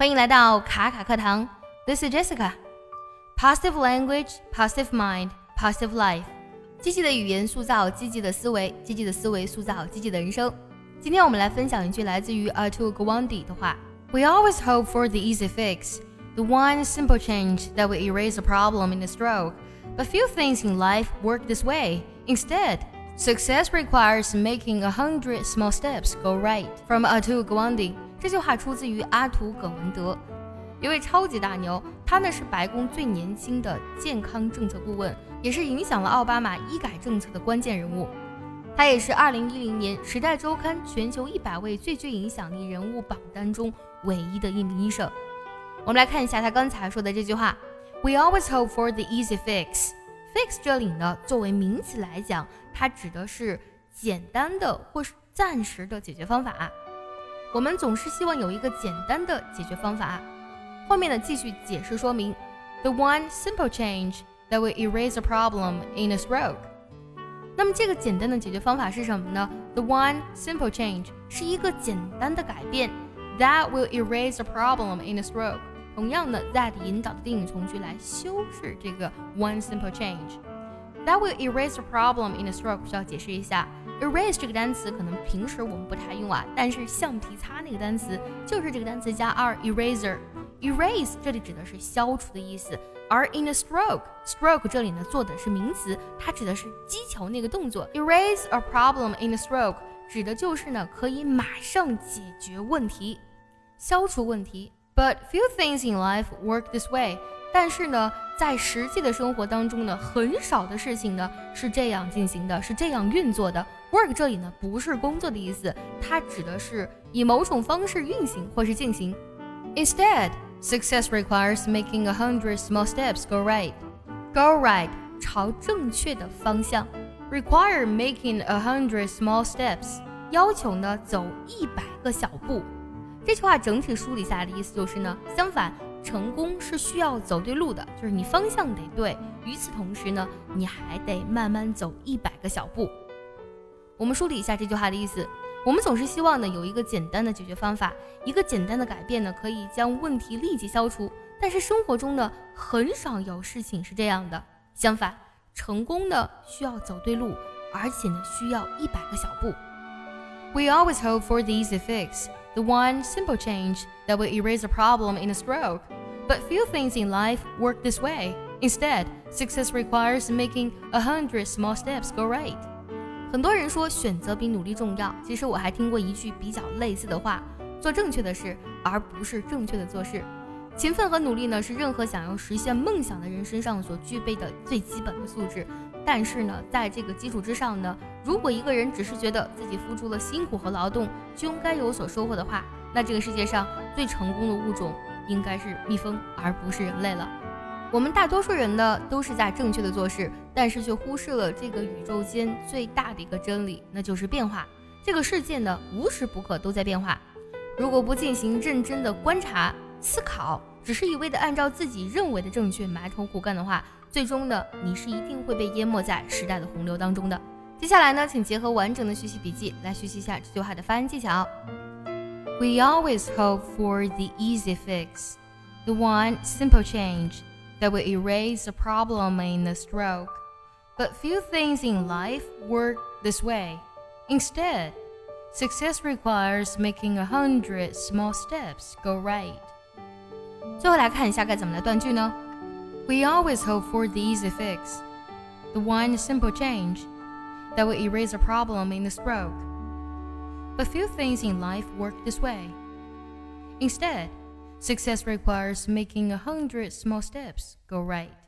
欢迎来到卡卡课堂，This is Jessica。Positive language, positive mind, positive life。积极的语言塑造积极的思维，积极的思维塑造积极的人生。今天我们来分享一句来自于 Atul Gawande 的话：We always hope for the easy fix, the one simple change that will erase a problem in a stroke. But few things in life work this way. Instead, success requires making a hundred small steps go right. From Atul Gawande。 这句话出自于阿图·葛文德，一位超级大牛。他呢是白宫最年轻的健康政策顾问，也是影响了奥巴马医改政策的关键人物。他也是2010年《时代周刊》全球100位最具影响力人物榜单中唯一的一名医生。我们来看一下他刚才说的这句话：“We always hope for the easy fix。” fix 这里呢，作为名词来讲，它指的是简单的或是暂时的解决方法。我们总是希望有一个简单的解决方法。后面呢继续解释说明，the one simple change that will erase a problem in a stroke。那么这个简单的解决方法是什么呢？The one simple change 是一个简单的改变，that will erase a problem in a stroke。同样的，that 引导的定语从句来修饰这个 one simple change。That will erase a problem in a stroke 需要解释一下。Erase 这个单词可能平时我们不太用啊，但是橡皮擦那个单词就是这个单词加 r，eraser。erase 这里指的是消除的意思，而 in a stroke，stroke 这里呢做的是名词，它指的是击球那个动作。erase a problem in a stroke 指的就是呢可以马上解决问题，消除问题。But few things in life work this way。但是呢，在实际的生活当中呢，很少的事情呢是这样进行的，是这样运作的。Work 这里呢不是工作的意思，它指的是以某种方式运行或是进行。Instead, success requires making a hundred small steps go right. Go right，朝正确的方向。Require making a hundred small steps，要求呢走一百个小步。这句话整体梳理下来的意思就是呢，相反。成功是需要走对路的，就是你方向得对。与此同时呢，你还得慢慢走一百个小步。我们梳理一下这句话的意思：我们总是希望呢有一个简单的解决方法，一个简单的改变呢可以将问题立即消除。但是生活中呢很少有事情是这样的。相反，成功呢需要走对路，而且呢需要一百个小步。We always hope for the easy fix. the one simple change that will erase a problem in a stroke. But few things in life work this way. Instead, success requires making a hundred small steps go right. 很多人说选择比努力重要，其实我还听过一句比较类似的话：做正确的事，而不是正确的做事。勤奋和努力呢，是任何想要实现梦想的人身上所具备的最基本的素质。但是呢，在这个基础之上呢，如果一个人只是觉得自己付出了辛苦和劳动就应该有所收获的话，那这个世界上最成功的物种应该是蜜蜂，而不是人类了。我们大多数人呢，都是在正确的做事，但是却忽视了这个宇宙间最大的一个真理，那就是变化。这个世界呢，无时不刻都在变化。如果不进行认真的观察、思考，只是一味的按照自己认为的正确埋头苦干的话，最终呢，你是一定会被淹没在时代的洪流当中的。接下来呢，请结合完整的学习笔记来学习一下这句话的发音技巧。We always hope for the easy fix, the one simple change that will erase the problem in a stroke. But few things in life work this way. Instead, success requires making a hundred small steps go right. 最后来看一下该怎么来断句呢？we always hope for the easy fix, the one simple change that will erase a problem in a stroke. But few things in life work this way. Instead, success requires making a hundred small steps go right.